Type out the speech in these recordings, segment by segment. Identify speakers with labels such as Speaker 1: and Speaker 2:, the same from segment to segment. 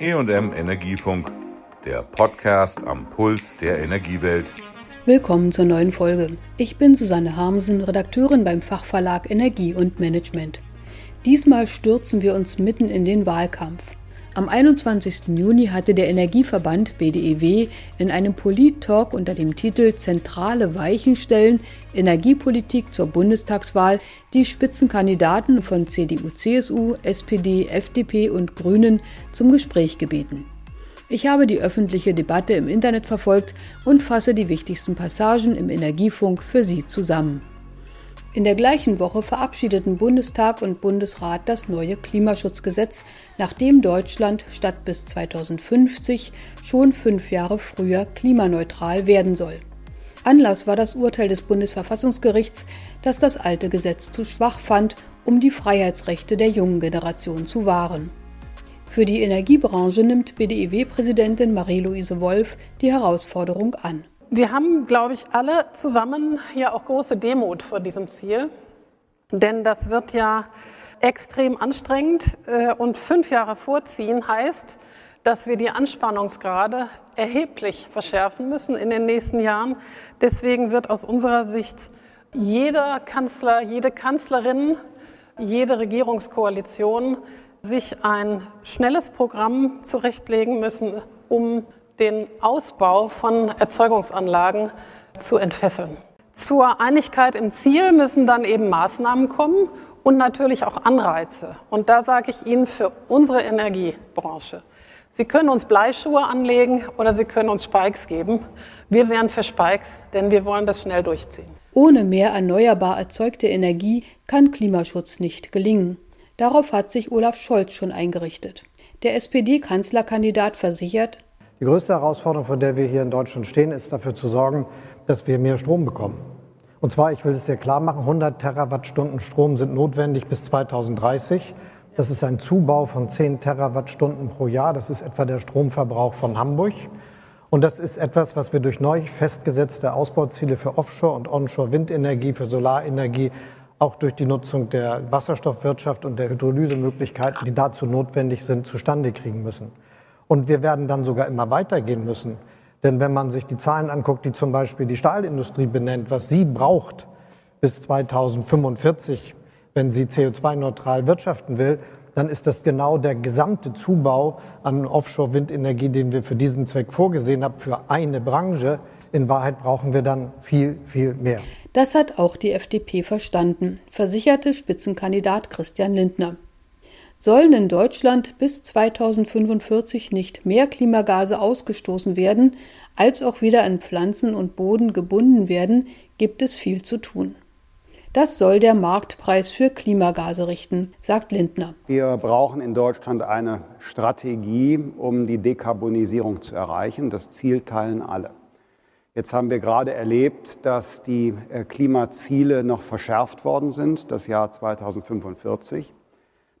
Speaker 1: EM Energiefunk, der Podcast am Puls der Energiewelt.
Speaker 2: Willkommen zur neuen Folge. Ich bin Susanne Harmsen, Redakteurin beim Fachverlag Energie und Management. Diesmal stürzen wir uns mitten in den Wahlkampf. Am 21. Juni hatte der Energieverband BDEW in einem Polit-Talk unter dem Titel Zentrale Weichenstellen Energiepolitik zur Bundestagswahl die Spitzenkandidaten von CDU, CSU, SPD, FDP und Grünen zum Gespräch gebeten. Ich habe die öffentliche Debatte im Internet verfolgt und fasse die wichtigsten Passagen im Energiefunk für Sie zusammen. In der gleichen Woche verabschiedeten Bundestag und Bundesrat das neue Klimaschutzgesetz, nachdem Deutschland statt bis 2050 schon fünf Jahre früher klimaneutral werden soll. Anlass war das Urteil des Bundesverfassungsgerichts, das das alte Gesetz zu schwach fand, um die Freiheitsrechte der jungen Generation zu wahren. Für die Energiebranche nimmt BDEW-Präsidentin Marie-Louise Wolf die Herausforderung an.
Speaker 3: Wir haben, glaube ich, alle zusammen hier auch große Demut vor diesem Ziel, denn das wird ja extrem anstrengend äh, und fünf Jahre vorziehen heißt, dass wir die Anspannungsgrade erheblich verschärfen müssen in den nächsten Jahren. Deswegen wird aus unserer Sicht jeder Kanzler, jede Kanzlerin, jede Regierungskoalition sich ein schnelles Programm zurechtlegen müssen, um den Ausbau von Erzeugungsanlagen zu entfesseln. Zur Einigkeit im Ziel müssen dann eben Maßnahmen kommen und natürlich auch Anreize. Und da sage ich Ihnen für unsere Energiebranche, Sie können uns Bleischuhe anlegen oder Sie können uns Spikes geben. Wir wären für Spikes, denn wir wollen das schnell durchziehen.
Speaker 2: Ohne mehr erneuerbar erzeugte Energie kann Klimaschutz nicht gelingen. Darauf hat sich Olaf Scholz schon eingerichtet. Der SPD-Kanzlerkandidat versichert,
Speaker 4: die größte Herausforderung, vor der wir hier in Deutschland stehen, ist dafür zu sorgen, dass wir mehr Strom bekommen. Und zwar, ich will es dir klar machen, 100 Terawattstunden Strom sind notwendig bis 2030. Das ist ein Zubau von 10 Terawattstunden pro Jahr. Das ist etwa der Stromverbrauch von Hamburg. Und das ist etwas, was wir durch neu festgesetzte Ausbauziele für Offshore- und Onshore-Windenergie, für Solarenergie, auch durch die Nutzung der Wasserstoffwirtschaft und der Hydrolysemöglichkeiten, die dazu notwendig sind, zustande kriegen müssen. Und wir werden dann sogar immer weitergehen müssen. Denn wenn man sich die Zahlen anguckt, die zum Beispiel die Stahlindustrie benennt, was sie braucht bis 2045, wenn sie CO2-neutral wirtschaften will, dann ist das genau der gesamte Zubau an Offshore-Windenergie, den wir für diesen Zweck vorgesehen haben, für eine Branche. In Wahrheit brauchen wir dann viel, viel mehr.
Speaker 2: Das hat auch die FDP verstanden, versicherte Spitzenkandidat Christian Lindner. Sollen in Deutschland bis 2045 nicht mehr Klimagase ausgestoßen werden, als auch wieder an Pflanzen und Boden gebunden werden, gibt es viel zu tun. Das soll der Marktpreis für Klimagase richten, sagt Lindner.
Speaker 5: Wir brauchen in Deutschland eine Strategie, um die Dekarbonisierung zu erreichen. Das Ziel teilen alle. Jetzt haben wir gerade erlebt, dass die äh, Klimaziele noch verschärft worden sind, das Jahr 2045.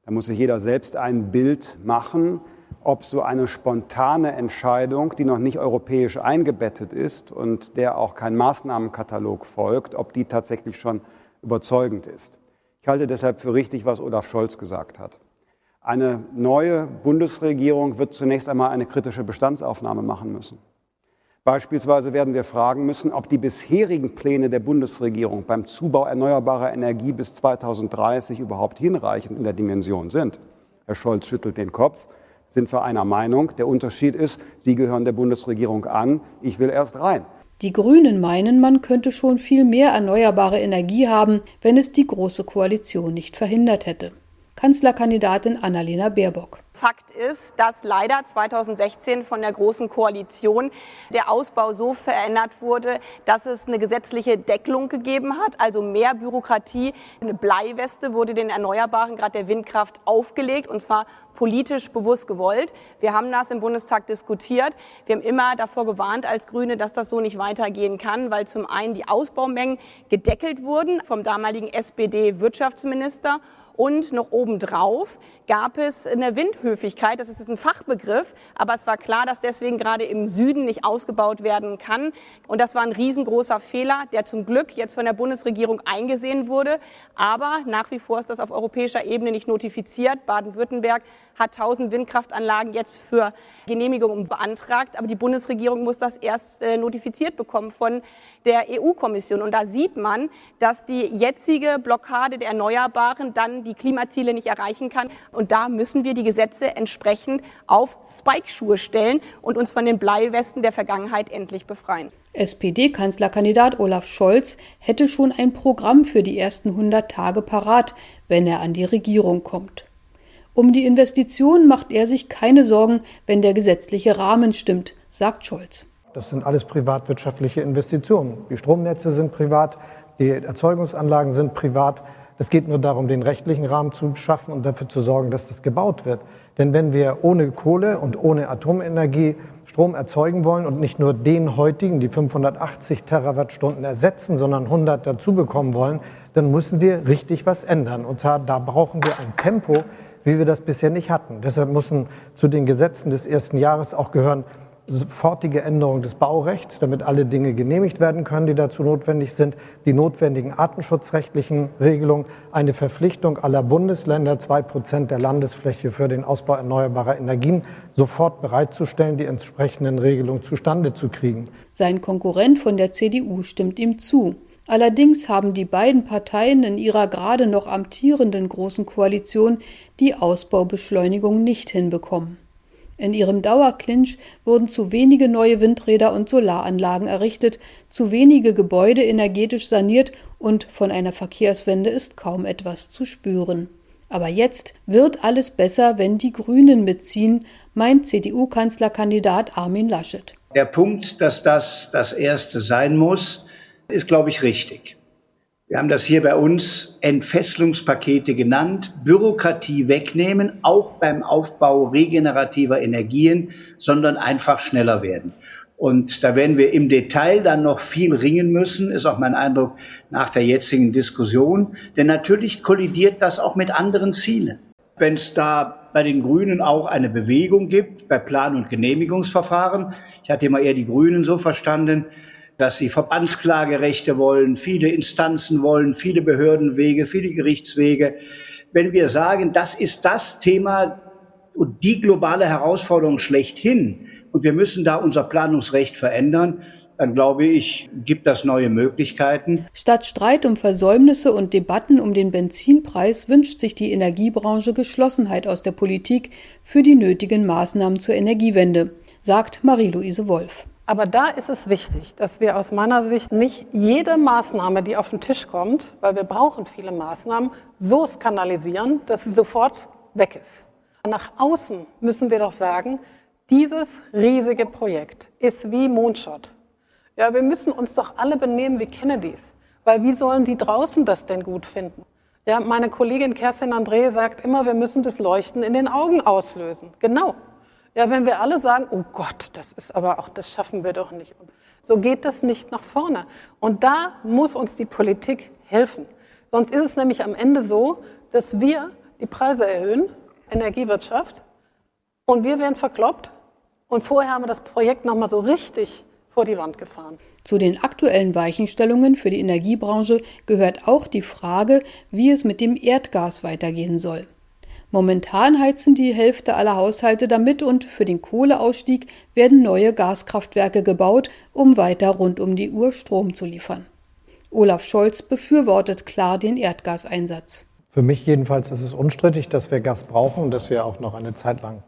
Speaker 5: Da muss sich jeder selbst ein Bild machen, ob so eine spontane Entscheidung, die noch nicht europäisch eingebettet ist und der auch kein Maßnahmenkatalog folgt, ob die tatsächlich schon überzeugend ist. Ich halte deshalb für richtig, was Olaf Scholz gesagt hat. Eine neue Bundesregierung wird zunächst einmal eine kritische Bestandsaufnahme machen müssen. Beispielsweise werden wir fragen müssen, ob die bisherigen Pläne der Bundesregierung beim Zubau erneuerbarer Energie bis 2030 überhaupt hinreichend in der Dimension sind. Herr Scholz schüttelt den Kopf. Sind wir einer Meinung? Der Unterschied ist, Sie gehören der Bundesregierung an, ich will erst rein.
Speaker 2: Die Grünen meinen, man könnte schon viel mehr erneuerbare Energie haben, wenn es die Große Koalition nicht verhindert hätte. Kanzlerkandidatin Annalena Baerbock.
Speaker 6: Fakt ist, dass leider 2016 von der Großen Koalition der Ausbau so verändert wurde, dass es eine gesetzliche Deckelung gegeben hat, also mehr Bürokratie. Eine Bleiweste wurde den Erneuerbaren, gerade der Windkraft, aufgelegt, und zwar politisch bewusst gewollt. Wir haben das im Bundestag diskutiert. Wir haben immer davor gewarnt als Grüne, dass das so nicht weitergehen kann, weil zum einen die Ausbaumengen gedeckelt wurden vom damaligen SPD-Wirtschaftsminister und noch obendrauf gab es eine Windhöhe Flughöfigkeit. Das ist ein Fachbegriff, aber es war klar, dass deswegen gerade im Süden nicht ausgebaut werden kann. Und das war ein riesengroßer Fehler, der zum Glück jetzt von der Bundesregierung eingesehen wurde. Aber nach wie vor ist das auf europäischer Ebene nicht notifiziert. Baden-Württemberg hat 1000 Windkraftanlagen jetzt für Genehmigung beantragt. Aber die Bundesregierung muss das erst äh, notifiziert bekommen von der EU-Kommission. Und da sieht man, dass die jetzige Blockade der Erneuerbaren dann die Klimaziele nicht erreichen kann. Und da müssen wir die Gesetze entsprechend auf Spike-Schuhe stellen und uns von den Bleiwesten der Vergangenheit endlich befreien.
Speaker 2: SPD-Kanzlerkandidat Olaf Scholz hätte schon ein Programm für die ersten 100 Tage parat, wenn er an die Regierung kommt. Um die Investitionen macht er sich keine Sorgen, wenn der gesetzliche Rahmen stimmt, sagt Scholz.
Speaker 4: Das sind alles privatwirtschaftliche Investitionen. Die Stromnetze sind privat, die Erzeugungsanlagen sind privat. Es geht nur darum, den rechtlichen Rahmen zu schaffen und dafür zu sorgen, dass das gebaut wird. Denn wenn wir ohne Kohle und ohne Atomenergie Strom erzeugen wollen und nicht nur den heutigen, die 580 Terawattstunden ersetzen, sondern 100 dazu bekommen wollen, dann müssen wir richtig was ändern. Und zwar, da brauchen wir ein Tempo, wie wir das bisher nicht hatten. Deshalb müssen zu den Gesetzen des ersten Jahres auch gehören sofortige Änderung des Baurechts, damit alle Dinge genehmigt werden können, die dazu notwendig sind, die notwendigen artenschutzrechtlichen Regelungen, eine Verpflichtung aller Bundesländer, zwei Prozent der Landesfläche für den Ausbau erneuerbarer Energien sofort bereitzustellen, die entsprechenden Regelungen zustande zu kriegen.
Speaker 2: Sein Konkurrent von der CDU stimmt ihm zu. Allerdings haben die beiden Parteien in ihrer gerade noch amtierenden Großen Koalition die Ausbaubeschleunigung nicht hinbekommen. In ihrem Dauerclinch wurden zu wenige neue Windräder und Solaranlagen errichtet, zu wenige Gebäude energetisch saniert und von einer Verkehrswende ist kaum etwas zu spüren. Aber jetzt wird alles besser, wenn die Grünen mitziehen, meint CDU-Kanzlerkandidat Armin Laschet.
Speaker 7: Der Punkt, dass das das Erste sein muss, ist, glaube ich, richtig. Wir haben das hier bei uns Entfesselungspakete genannt, Bürokratie wegnehmen, auch beim Aufbau regenerativer Energien, sondern einfach schneller werden. Und da werden wir im Detail dann noch viel ringen müssen, ist auch mein Eindruck nach der jetzigen Diskussion. Denn natürlich kollidiert das auch mit anderen Zielen. Wenn es da bei den Grünen auch eine Bewegung gibt, bei Plan- und Genehmigungsverfahren, ich hatte immer eher die Grünen so verstanden, dass sie Verbandsklagerechte wollen, viele Instanzen wollen, viele Behördenwege, viele Gerichtswege. Wenn wir sagen, das ist das Thema und die globale Herausforderung schlechthin und wir müssen da unser Planungsrecht verändern, dann glaube ich, gibt das neue Möglichkeiten.
Speaker 2: Statt Streit um Versäumnisse und Debatten um den Benzinpreis wünscht sich die Energiebranche Geschlossenheit aus der Politik für die nötigen Maßnahmen zur Energiewende, sagt Marie-Louise Wolf.
Speaker 3: Aber da ist es wichtig, dass wir aus meiner Sicht nicht jede Maßnahme, die auf den Tisch kommt, weil wir brauchen viele Maßnahmen, so skandalisieren, dass sie sofort weg ist. Nach außen müssen wir doch sagen, dieses riesige Projekt ist wie Mondschott. Ja, wir müssen uns doch alle benehmen wie Kennedys, weil wie sollen die draußen das denn gut finden? Ja, meine Kollegin Kerstin André sagt immer, wir müssen das Leuchten in den Augen auslösen. Genau, ja, wenn wir alle sagen, oh Gott, das ist aber auch, das schaffen wir doch nicht. So geht das nicht nach vorne. Und da muss uns die Politik helfen. Sonst ist es nämlich am Ende so, dass wir die Preise erhöhen, Energiewirtschaft, und wir werden verkloppt. Und vorher haben wir das Projekt nochmal so richtig vor die Wand gefahren.
Speaker 2: Zu den aktuellen Weichenstellungen für die Energiebranche gehört auch die Frage, wie es mit dem Erdgas weitergehen soll. Momentan heizen die Hälfte aller Haushalte damit und für den Kohleausstieg werden neue Gaskraftwerke gebaut, um weiter rund um die Uhr Strom zu liefern. Olaf Scholz befürwortet klar den Erdgaseinsatz.
Speaker 4: Für mich jedenfalls ist es unstrittig, dass wir Gas brauchen und dass wir auch noch eine Zeit lang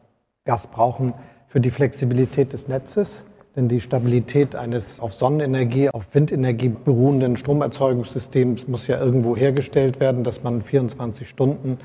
Speaker 4: Gas brauchen für die Flexibilität des Netzes. Denn die Stabilität eines auf Sonnenenergie, auf Windenergie beruhenden Stromerzeugungssystems muss ja irgendwo hergestellt werden, dass man 24 Stunden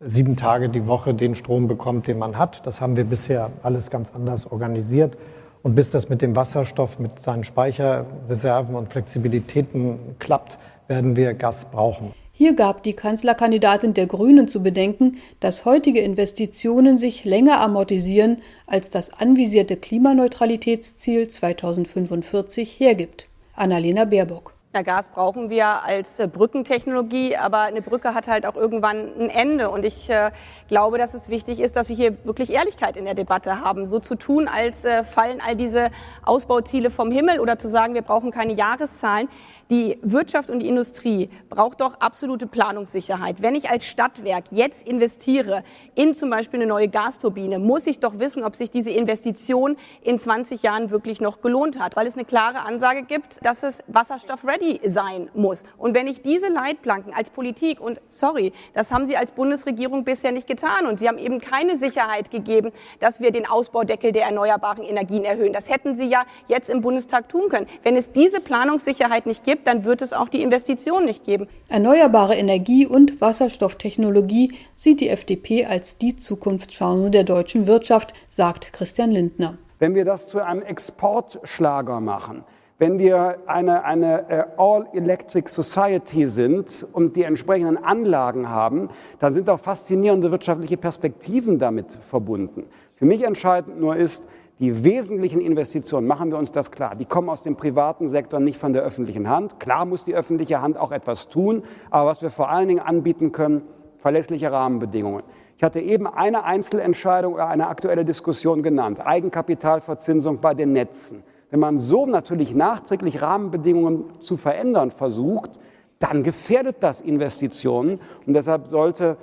Speaker 4: sieben Tage die Woche den Strom bekommt, den man hat. Das haben wir bisher alles ganz anders organisiert. Und bis das mit dem Wasserstoff, mit seinen Speicherreserven und Flexibilitäten klappt, werden wir Gas brauchen.
Speaker 2: Hier gab die Kanzlerkandidatin der Grünen zu bedenken, dass heutige Investitionen sich länger amortisieren, als das anvisierte Klimaneutralitätsziel 2045 hergibt. Annalena Baerbock.
Speaker 6: Na, Gas brauchen wir als äh, Brückentechnologie, aber eine Brücke hat halt auch irgendwann ein Ende. Und ich äh, glaube, dass es wichtig ist, dass wir hier wirklich Ehrlichkeit in der Debatte haben. So zu tun, als äh, fallen all diese Ausbauziele vom Himmel oder zu sagen, wir brauchen keine Jahreszahlen. Die Wirtschaft und die Industrie braucht doch absolute Planungssicherheit. Wenn ich als Stadtwerk jetzt investiere in zum Beispiel eine neue Gasturbine, muss ich doch wissen, ob sich diese Investition in 20 Jahren wirklich noch gelohnt hat, weil es eine klare Ansage gibt, dass es wasserstoff-ready sein muss. Und wenn ich diese Leitplanken als Politik und sorry, das haben Sie als Bundesregierung bisher nicht getan und Sie haben eben keine Sicherheit gegeben, dass wir den Ausbaudeckel der erneuerbaren Energien erhöhen. Das hätten Sie ja jetzt im Bundestag tun können. Wenn es diese Planungssicherheit nicht gibt, gibt, dann wird es auch die Investition nicht geben.
Speaker 2: Erneuerbare Energie und Wasserstofftechnologie sieht die FDP als die Zukunftschance der deutschen Wirtschaft, sagt Christian Lindner.
Speaker 5: Wenn wir das zu einem Exportschlager machen, wenn wir eine, eine äh, All-Electric Society sind und die entsprechenden Anlagen haben, dann sind auch faszinierende wirtschaftliche Perspektiven damit verbunden. Für mich entscheidend nur ist, die wesentlichen Investitionen, machen wir uns das klar, die kommen aus dem privaten Sektor, nicht von der öffentlichen Hand. Klar muss die öffentliche Hand auch etwas tun, aber was wir vor allen Dingen anbieten können, verlässliche Rahmenbedingungen. Ich hatte eben eine Einzelentscheidung oder eine aktuelle Diskussion genannt, Eigenkapitalverzinsung bei den Netzen. Wenn man so natürlich nachträglich Rahmenbedingungen zu verändern versucht, dann gefährdet das Investitionen. Und deshalb sollte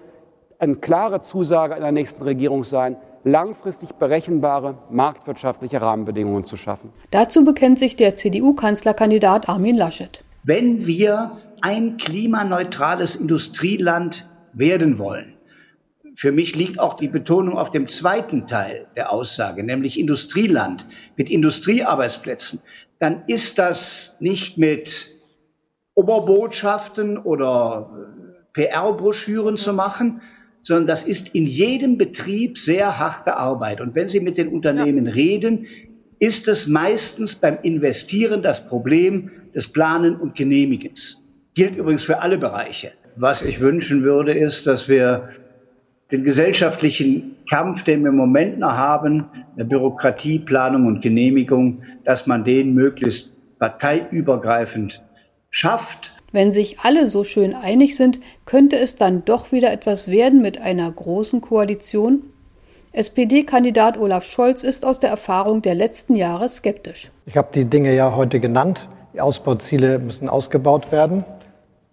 Speaker 5: eine klare Zusage in der nächsten Regierung sein, langfristig berechenbare marktwirtschaftliche Rahmenbedingungen zu schaffen.
Speaker 2: Dazu bekennt sich der CDU-Kanzlerkandidat Armin Laschet.
Speaker 7: Wenn wir ein klimaneutrales Industrieland werden wollen, für mich liegt auch die Betonung auf dem zweiten Teil der Aussage, nämlich Industrieland mit Industriearbeitsplätzen, dann ist das nicht mit Oberbotschaften oder PR-Broschüren zu machen, sondern das ist in jedem Betrieb sehr harte Arbeit. Und wenn Sie mit den Unternehmen ja. reden, ist es meistens beim Investieren das Problem des Planen und Genehmigens. Gilt übrigens für alle Bereiche. Was ich wünschen würde, ist, dass wir den gesellschaftlichen Kampf, den wir im Moment noch haben, der Bürokratie, Planung und Genehmigung, dass man den möglichst parteiübergreifend schafft
Speaker 2: wenn sich alle so schön einig sind, könnte es dann doch wieder etwas werden mit einer großen Koalition? SPD-Kandidat Olaf Scholz ist aus der Erfahrung der letzten Jahre skeptisch.
Speaker 4: Ich habe die Dinge ja heute genannt. Die Ausbauziele müssen ausgebaut werden,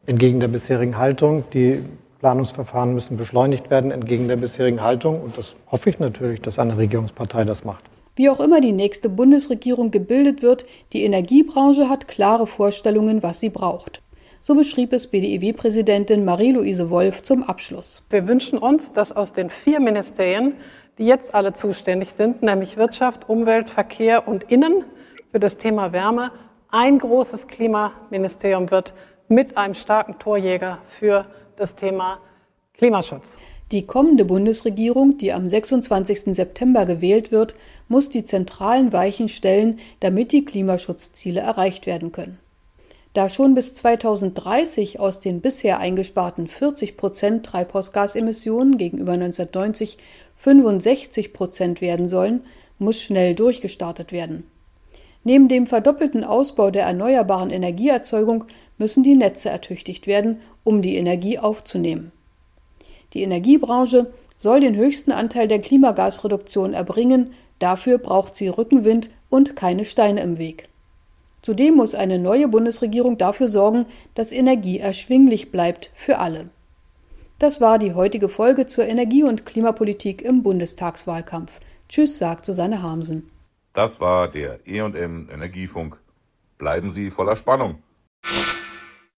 Speaker 4: entgegen der bisherigen Haltung. Die Planungsverfahren müssen beschleunigt werden, entgegen der bisherigen Haltung. Und das hoffe ich natürlich, dass eine Regierungspartei das macht.
Speaker 2: Wie auch immer die nächste Bundesregierung gebildet wird, die Energiebranche hat klare Vorstellungen, was sie braucht. So beschrieb es BDEW-Präsidentin Marie-Louise Wolf zum Abschluss.
Speaker 3: Wir wünschen uns, dass aus den vier Ministerien, die jetzt alle zuständig sind, nämlich Wirtschaft, Umwelt, Verkehr und Innen für das Thema Wärme, ein großes Klimaministerium wird mit einem starken Torjäger für das Thema Klimaschutz.
Speaker 2: Die kommende Bundesregierung, die am 26. September gewählt wird, muss die zentralen Weichen stellen, damit die Klimaschutzziele erreicht werden können. Da schon bis 2030 aus den bisher eingesparten 40 Prozent Treibhausgasemissionen gegenüber 1990 65 Prozent werden sollen, muss schnell durchgestartet werden. Neben dem verdoppelten Ausbau der erneuerbaren Energieerzeugung müssen die Netze ertüchtigt werden, um die Energie aufzunehmen. Die Energiebranche soll den höchsten Anteil der Klimagasreduktion erbringen, dafür braucht sie Rückenwind und keine Steine im Weg. Zudem muss eine neue Bundesregierung dafür sorgen, dass Energie erschwinglich bleibt für alle. Das war die heutige Folge zur Energie- und Klimapolitik im Bundestagswahlkampf. Tschüss, sagt Susanne Harmsen.
Speaker 1: Das war der EM Energiefunk. Bleiben Sie voller Spannung.